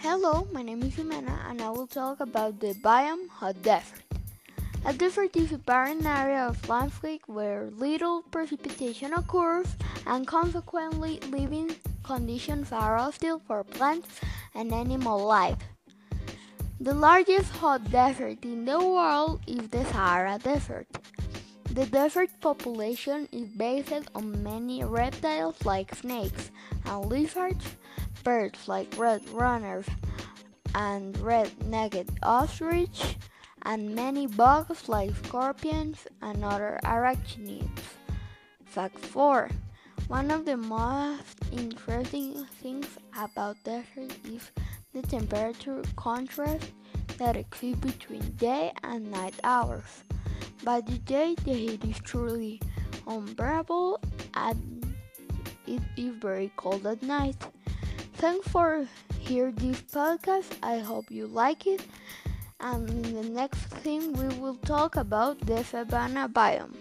Hello, my name is Jimena and I will talk about the biome hot desert. A desert is a barren area of landscape where little precipitation occurs and consequently living conditions are hostile for plants and animal life. The largest hot desert in the world is the Sahara Desert. The desert population is based on many reptiles like snakes and lizards, birds like roadrunners and red-necked ostrich, and many bugs like scorpions and other arachnids. Fact 4. One of the most interesting things about desert is the temperature contrast that exists between day and night hours. By the day, the heat is truly unbearable and it is very cold at night. Thanks for hearing this podcast. I hope you like it. And in the next thing, we will talk about the savanna biome.